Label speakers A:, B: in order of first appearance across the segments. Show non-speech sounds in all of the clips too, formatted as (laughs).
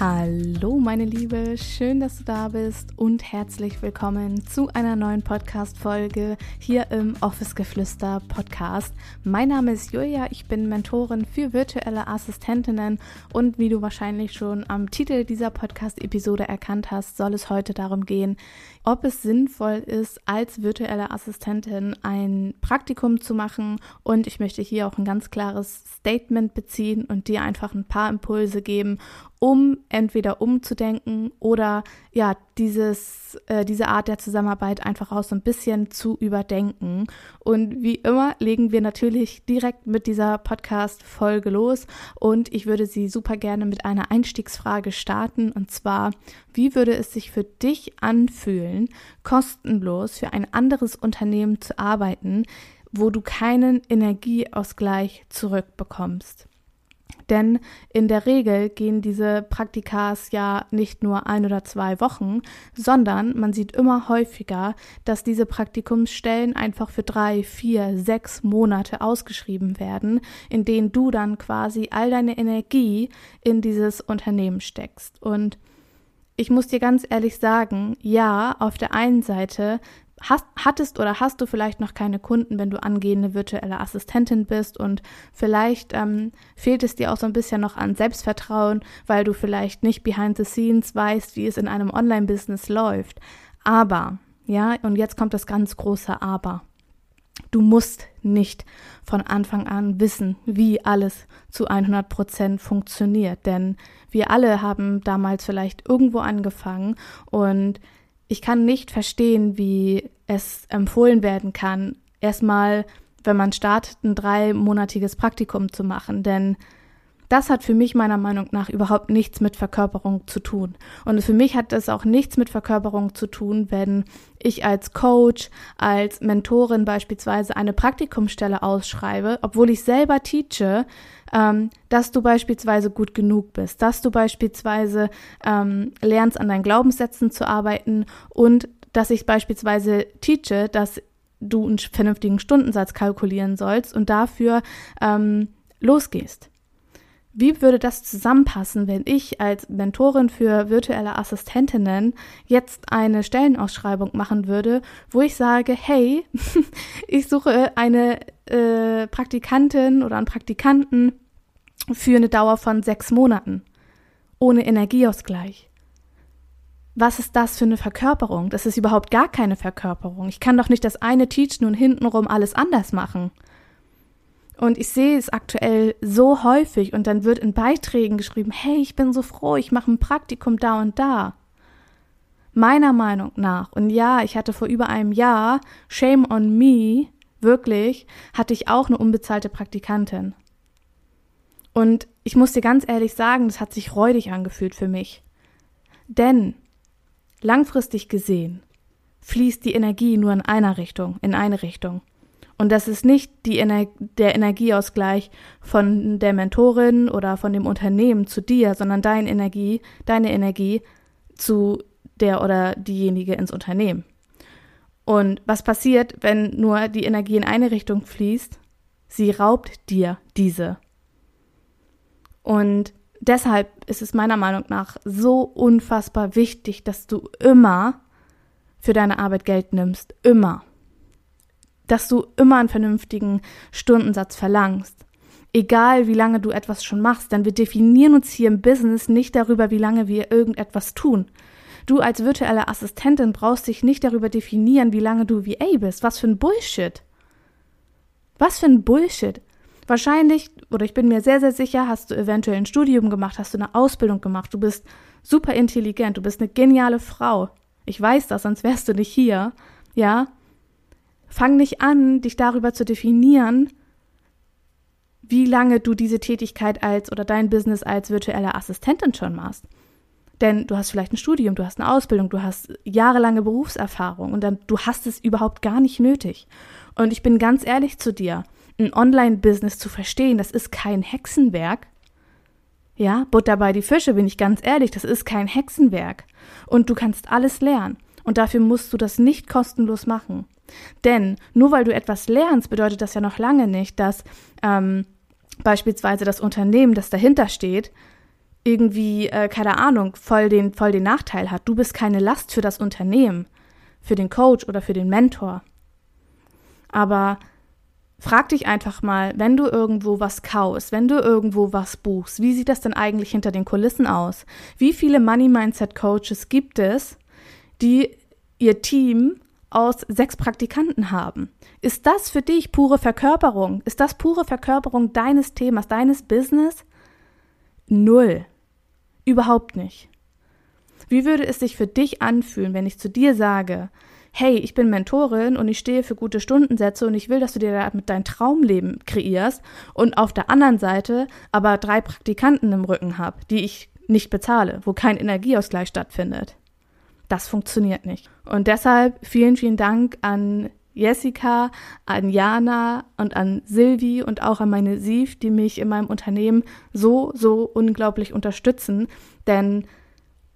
A: Hallo meine Liebe, schön, dass du da bist und herzlich willkommen zu einer neuen Podcast-Folge hier im Office Geflüster Podcast. Mein Name ist Julia, ich bin Mentorin für virtuelle Assistentinnen. Und wie du wahrscheinlich schon am Titel dieser Podcast-Episode erkannt hast, soll es heute darum gehen, ob es sinnvoll ist, als virtuelle Assistentin ein Praktikum zu machen. Und ich möchte hier auch ein ganz klares Statement beziehen und dir einfach ein paar Impulse geben, um entweder umzudenken oder ja, dieses, äh, diese Art der Zusammenarbeit einfach auch so ein bisschen zu überdenken. Und wie immer legen wir natürlich direkt mit dieser Podcast-Folge los und ich würde sie super gerne mit einer Einstiegsfrage starten und zwar, wie würde es sich für dich anfühlen, kostenlos für ein anderes Unternehmen zu arbeiten, wo du keinen Energieausgleich zurückbekommst? Denn in der Regel gehen diese Praktikas ja nicht nur ein oder zwei Wochen, sondern man sieht immer häufiger, dass diese Praktikumsstellen einfach für drei, vier, sechs Monate ausgeschrieben werden, in denen du dann quasi all deine Energie in dieses Unternehmen steckst. Und ich muss dir ganz ehrlich sagen, ja, auf der einen Seite hast, hattest oder hast du vielleicht noch keine Kunden, wenn du angehende virtuelle Assistentin bist und vielleicht ähm, fehlt es dir auch so ein bisschen noch an Selbstvertrauen, weil du vielleicht nicht behind the scenes weißt, wie es in einem Online-Business läuft. Aber, ja, und jetzt kommt das ganz große Aber. Du musst nicht von Anfang an wissen, wie alles zu 100 Prozent funktioniert, denn wir alle haben damals vielleicht irgendwo angefangen und ich kann nicht verstehen, wie es empfohlen werden kann, erstmal, wenn man startet, ein dreimonatiges Praktikum zu machen, denn das hat für mich meiner Meinung nach überhaupt nichts mit Verkörperung zu tun. Und für mich hat es auch nichts mit Verkörperung zu tun, wenn ich als Coach, als Mentorin beispielsweise eine Praktikumsstelle ausschreibe, obwohl ich selber teache, ähm, dass du beispielsweise gut genug bist, dass du beispielsweise ähm, lernst, an deinen Glaubenssätzen zu arbeiten und dass ich beispielsweise teache, dass du einen vernünftigen Stundensatz kalkulieren sollst und dafür ähm, losgehst. Wie würde das zusammenpassen, wenn ich als Mentorin für virtuelle Assistentinnen jetzt eine Stellenausschreibung machen würde, wo ich sage, hey, (laughs) ich suche eine äh, Praktikantin oder einen Praktikanten für eine Dauer von sechs Monaten, ohne Energieausgleich. Was ist das für eine Verkörperung? Das ist überhaupt gar keine Verkörperung. Ich kann doch nicht das eine teachen und hintenrum alles anders machen. Und ich sehe es aktuell so häufig und dann wird in Beiträgen geschrieben, hey, ich bin so froh, ich mache ein Praktikum da und da. Meiner Meinung nach, und ja, ich hatte vor über einem Jahr, shame on me, wirklich, hatte ich auch eine unbezahlte Praktikantin. Und ich muss dir ganz ehrlich sagen, das hat sich räudig angefühlt für mich. Denn langfristig gesehen fließt die Energie nur in einer Richtung, in eine Richtung. Und das ist nicht die Ener der Energieausgleich von der Mentorin oder von dem Unternehmen zu dir, sondern deine Energie, deine Energie zu der oder diejenige ins Unternehmen. Und was passiert, wenn nur die Energie in eine Richtung fließt? Sie raubt dir diese. Und deshalb ist es meiner Meinung nach so unfassbar wichtig, dass du immer für deine Arbeit Geld nimmst. Immer dass du immer einen vernünftigen Stundensatz verlangst. Egal wie lange du etwas schon machst, denn wir definieren uns hier im Business nicht darüber, wie lange wir irgendetwas tun. Du als virtuelle Assistentin brauchst dich nicht darüber definieren, wie lange du VA bist. Was für ein Bullshit. Was für ein Bullshit. Wahrscheinlich, oder ich bin mir sehr, sehr sicher, hast du eventuell ein Studium gemacht, hast du eine Ausbildung gemacht, du bist super intelligent, du bist eine geniale Frau. Ich weiß das, sonst wärst du nicht hier. Ja, Fang nicht an, dich darüber zu definieren, wie lange du diese Tätigkeit als oder dein Business als virtuelle Assistentin schon machst. Denn du hast vielleicht ein Studium, du hast eine Ausbildung, du hast jahrelange Berufserfahrung und dann du hast es überhaupt gar nicht nötig. Und ich bin ganz ehrlich zu dir. ein Online-Business zu verstehen, das ist kein Hexenwerk. Ja, Butter bei die Fische, bin ich ganz ehrlich, das ist kein Hexenwerk. Und du kannst alles lernen. Und dafür musst du das nicht kostenlos machen. Denn nur weil du etwas lernst, bedeutet das ja noch lange nicht, dass ähm, beispielsweise das Unternehmen, das dahinter steht, irgendwie, äh, keine Ahnung, voll den, voll den Nachteil hat. Du bist keine Last für das Unternehmen, für den Coach oder für den Mentor. Aber frag dich einfach mal, wenn du irgendwo was kaufst, wenn du irgendwo was buchst, wie sieht das denn eigentlich hinter den Kulissen aus? Wie viele Money Mindset Coaches gibt es, die ihr Team aus sechs Praktikanten haben. Ist das für dich pure Verkörperung? Ist das pure Verkörperung deines Themas, deines Business? Null. Überhaupt nicht. Wie würde es sich für dich anfühlen, wenn ich zu dir sage, hey, ich bin Mentorin und ich stehe für gute Stundensätze und ich will, dass du dir damit dein Traumleben kreierst und auf der anderen Seite aber drei Praktikanten im Rücken habe, die ich nicht bezahle, wo kein Energieausgleich stattfindet. Das funktioniert nicht. Und deshalb vielen, vielen Dank an Jessica, an Jana und an Silvi und auch an meine Siv, die mich in meinem Unternehmen so, so unglaublich unterstützen. Denn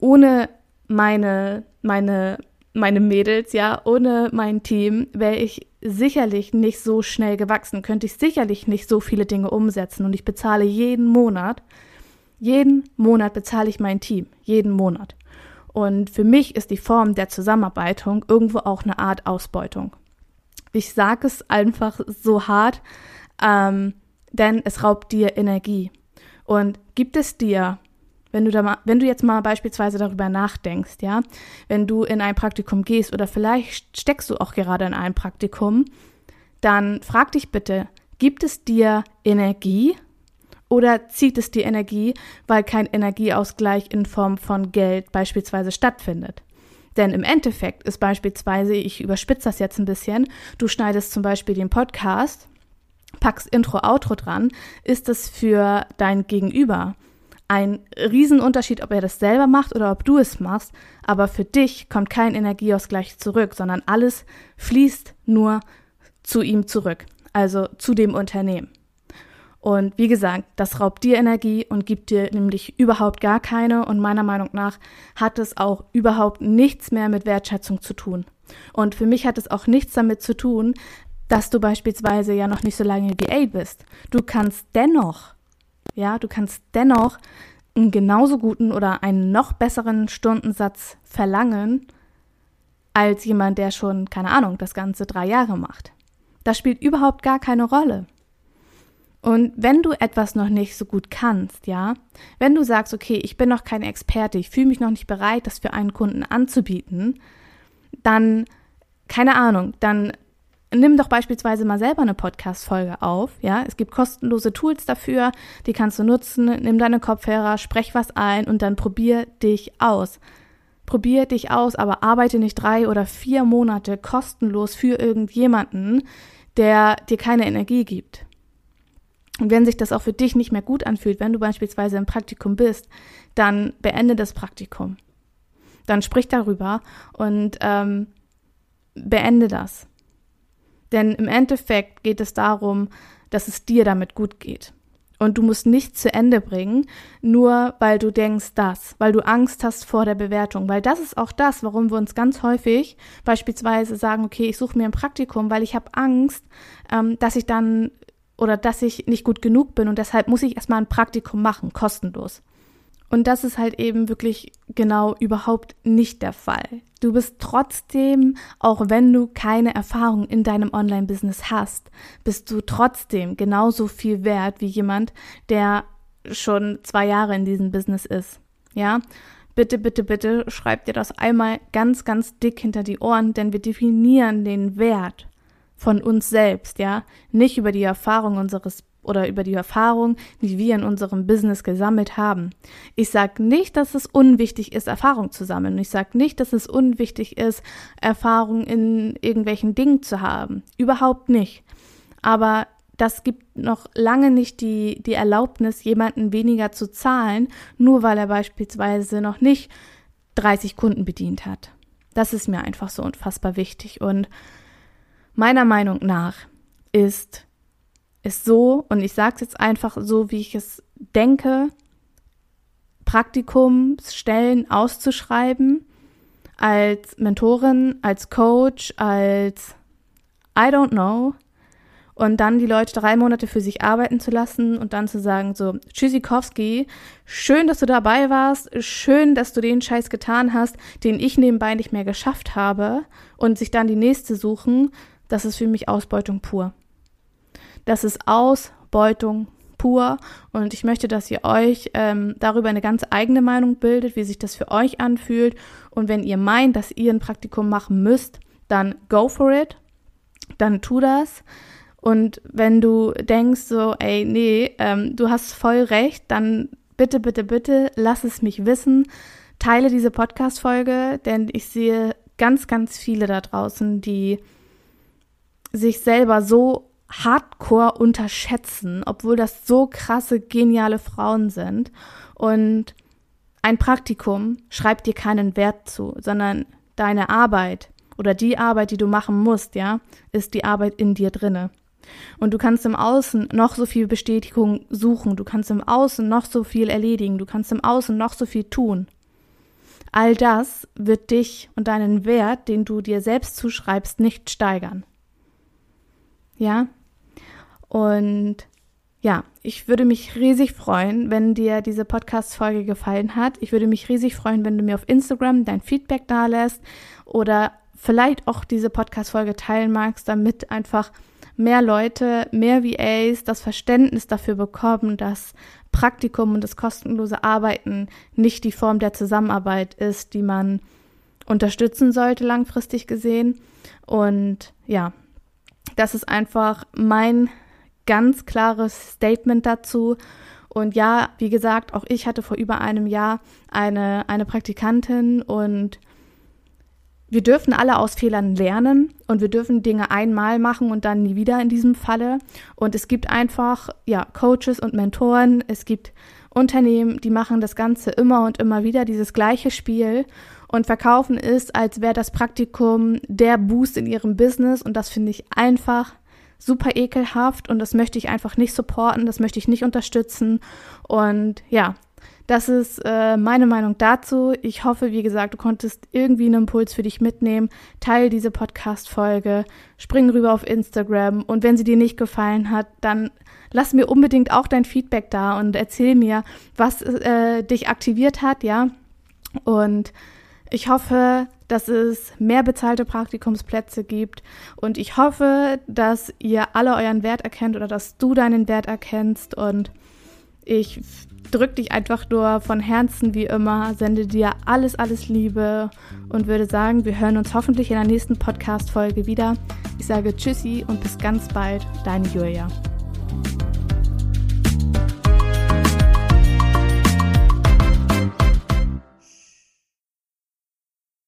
A: ohne meine, meine, meine Mädels, ja, ohne mein Team wäre ich sicherlich nicht so schnell gewachsen, könnte ich sicherlich nicht so viele Dinge umsetzen. Und ich bezahle jeden Monat, jeden Monat bezahle ich mein Team, jeden Monat. Und für mich ist die Form der Zusammenarbeitung irgendwo auch eine Art Ausbeutung. Ich sage es einfach so hart, ähm, denn es raubt dir Energie. Und gibt es dir, wenn du, da mal, wenn du jetzt mal beispielsweise darüber nachdenkst, ja, wenn du in ein Praktikum gehst oder vielleicht steckst du auch gerade in einem Praktikum, dann frag dich bitte, gibt es dir Energie oder zieht es die Energie, weil kein Energieausgleich in Form von Geld beispielsweise stattfindet? Denn im Endeffekt ist beispielsweise, ich überspitze das jetzt ein bisschen, du schneidest zum Beispiel den Podcast, packst Intro, Outro dran, ist es für dein Gegenüber ein Riesenunterschied, ob er das selber macht oder ob du es machst, aber für dich kommt kein Energieausgleich zurück, sondern alles fließt nur zu ihm zurück, also zu dem Unternehmen. Und wie gesagt, das raubt dir Energie und gibt dir nämlich überhaupt gar keine. Und meiner Meinung nach hat es auch überhaupt nichts mehr mit Wertschätzung zu tun. Und für mich hat es auch nichts damit zu tun, dass du beispielsweise ja noch nicht so lange VA bist. Du kannst dennoch, ja, du kannst dennoch einen genauso guten oder einen noch besseren Stundensatz verlangen als jemand, der schon, keine Ahnung, das Ganze drei Jahre macht. Das spielt überhaupt gar keine Rolle. Und wenn du etwas noch nicht so gut kannst, ja, wenn du sagst, okay, ich bin noch kein Experte, ich fühle mich noch nicht bereit, das für einen Kunden anzubieten, dann, keine Ahnung, dann nimm doch beispielsweise mal selber eine Podcast-Folge auf, ja. Es gibt kostenlose Tools dafür, die kannst du nutzen, nimm deine Kopfhörer, sprech was ein und dann probier dich aus. Probier dich aus, aber arbeite nicht drei oder vier Monate kostenlos für irgendjemanden, der dir keine Energie gibt. Und wenn sich das auch für dich nicht mehr gut anfühlt, wenn du beispielsweise im Praktikum bist, dann beende das Praktikum. Dann sprich darüber und ähm, beende das. Denn im Endeffekt geht es darum, dass es dir damit gut geht. Und du musst nichts zu Ende bringen, nur weil du denkst das, weil du Angst hast vor der Bewertung. Weil das ist auch das, warum wir uns ganz häufig beispielsweise sagen, okay, ich suche mir ein Praktikum, weil ich habe Angst, ähm, dass ich dann oder dass ich nicht gut genug bin und deshalb muss ich erstmal ein Praktikum machen, kostenlos. Und das ist halt eben wirklich genau überhaupt nicht der Fall. Du bist trotzdem, auch wenn du keine Erfahrung in deinem Online-Business hast, bist du trotzdem genauso viel wert wie jemand, der schon zwei Jahre in diesem Business ist. Ja? Bitte, bitte, bitte schreib dir das einmal ganz, ganz dick hinter die Ohren, denn wir definieren den Wert von uns selbst, ja, nicht über die Erfahrung unseres oder über die Erfahrung, die wir in unserem Business gesammelt haben. Ich sage nicht, dass es unwichtig ist, Erfahrung zu sammeln. Ich sage nicht, dass es unwichtig ist, Erfahrung in irgendwelchen Dingen zu haben. Überhaupt nicht. Aber das gibt noch lange nicht die, die Erlaubnis, jemanden weniger zu zahlen, nur weil er beispielsweise noch nicht 30 Kunden bedient hat. Das ist mir einfach so unfassbar wichtig. Und Meiner Meinung nach ist ist so, und ich sage es jetzt einfach so, wie ich es denke, Praktikumsstellen auszuschreiben als Mentorin, als Coach, als I don't know und dann die Leute drei Monate für sich arbeiten zu lassen und dann zu sagen so, Tschüssikowski, schön, dass du dabei warst, schön, dass du den Scheiß getan hast, den ich nebenbei nicht mehr geschafft habe und sich dann die nächste suchen, das ist für mich Ausbeutung pur. Das ist Ausbeutung pur und ich möchte, dass ihr euch ähm, darüber eine ganz eigene Meinung bildet, wie sich das für euch anfühlt und wenn ihr meint, dass ihr ein Praktikum machen müsst, dann go for it, dann tu das und wenn du denkst so, ey, nee, ähm, du hast voll recht, dann bitte, bitte, bitte, lass es mich wissen. Teile diese Podcast-Folge, denn ich sehe ganz, ganz viele da draußen, die sich selber so hardcore unterschätzen, obwohl das so krasse, geniale Frauen sind. Und ein Praktikum schreibt dir keinen Wert zu, sondern deine Arbeit oder die Arbeit, die du machen musst, ja, ist die Arbeit in dir drinne. Und du kannst im Außen noch so viel Bestätigung suchen, du kannst im Außen noch so viel erledigen, du kannst im Außen noch so viel tun. All das wird dich und deinen Wert, den du dir selbst zuschreibst, nicht steigern. Ja? Und ja, ich würde mich riesig freuen, wenn dir diese Podcast-Folge gefallen hat. Ich würde mich riesig freuen, wenn du mir auf Instagram dein Feedback da lässt oder vielleicht auch diese Podcast-Folge teilen magst, damit einfach mehr Leute, mehr VAs das Verständnis dafür bekommen, dass Praktikum und das kostenlose Arbeiten nicht die Form der Zusammenarbeit ist, die man unterstützen sollte, langfristig gesehen. Und ja, das ist einfach mein ganz klares Statement dazu. Und ja, wie gesagt, auch ich hatte vor über einem Jahr eine, eine Praktikantin und wir dürfen alle aus Fehlern lernen und wir dürfen Dinge einmal machen und dann nie wieder in diesem Falle. Und es gibt einfach, ja, Coaches und Mentoren, es gibt Unternehmen, die machen das Ganze immer und immer wieder, dieses gleiche Spiel und verkaufen es, als wäre das Praktikum der Boost in ihrem Business und das finde ich einfach super ekelhaft und das möchte ich einfach nicht supporten, das möchte ich nicht unterstützen und ja, das ist äh, meine Meinung dazu. Ich hoffe, wie gesagt, du konntest irgendwie einen Impuls für dich mitnehmen. Teil diese Podcast-Folge, spring rüber auf Instagram und wenn sie dir nicht gefallen hat, dann lass mir unbedingt auch dein Feedback da und erzähl mir, was äh, dich aktiviert hat, ja. Und ich hoffe, dass es mehr bezahlte Praktikumsplätze gibt und ich hoffe, dass ihr alle euren Wert erkennt oder dass du deinen Wert erkennst und ich drück dich einfach nur von Herzen wie immer, sende dir alles, alles Liebe und würde sagen, wir hören uns hoffentlich in der nächsten Podcast-Folge wieder. Ich sage Tschüssi und bis ganz bald, deine Julia.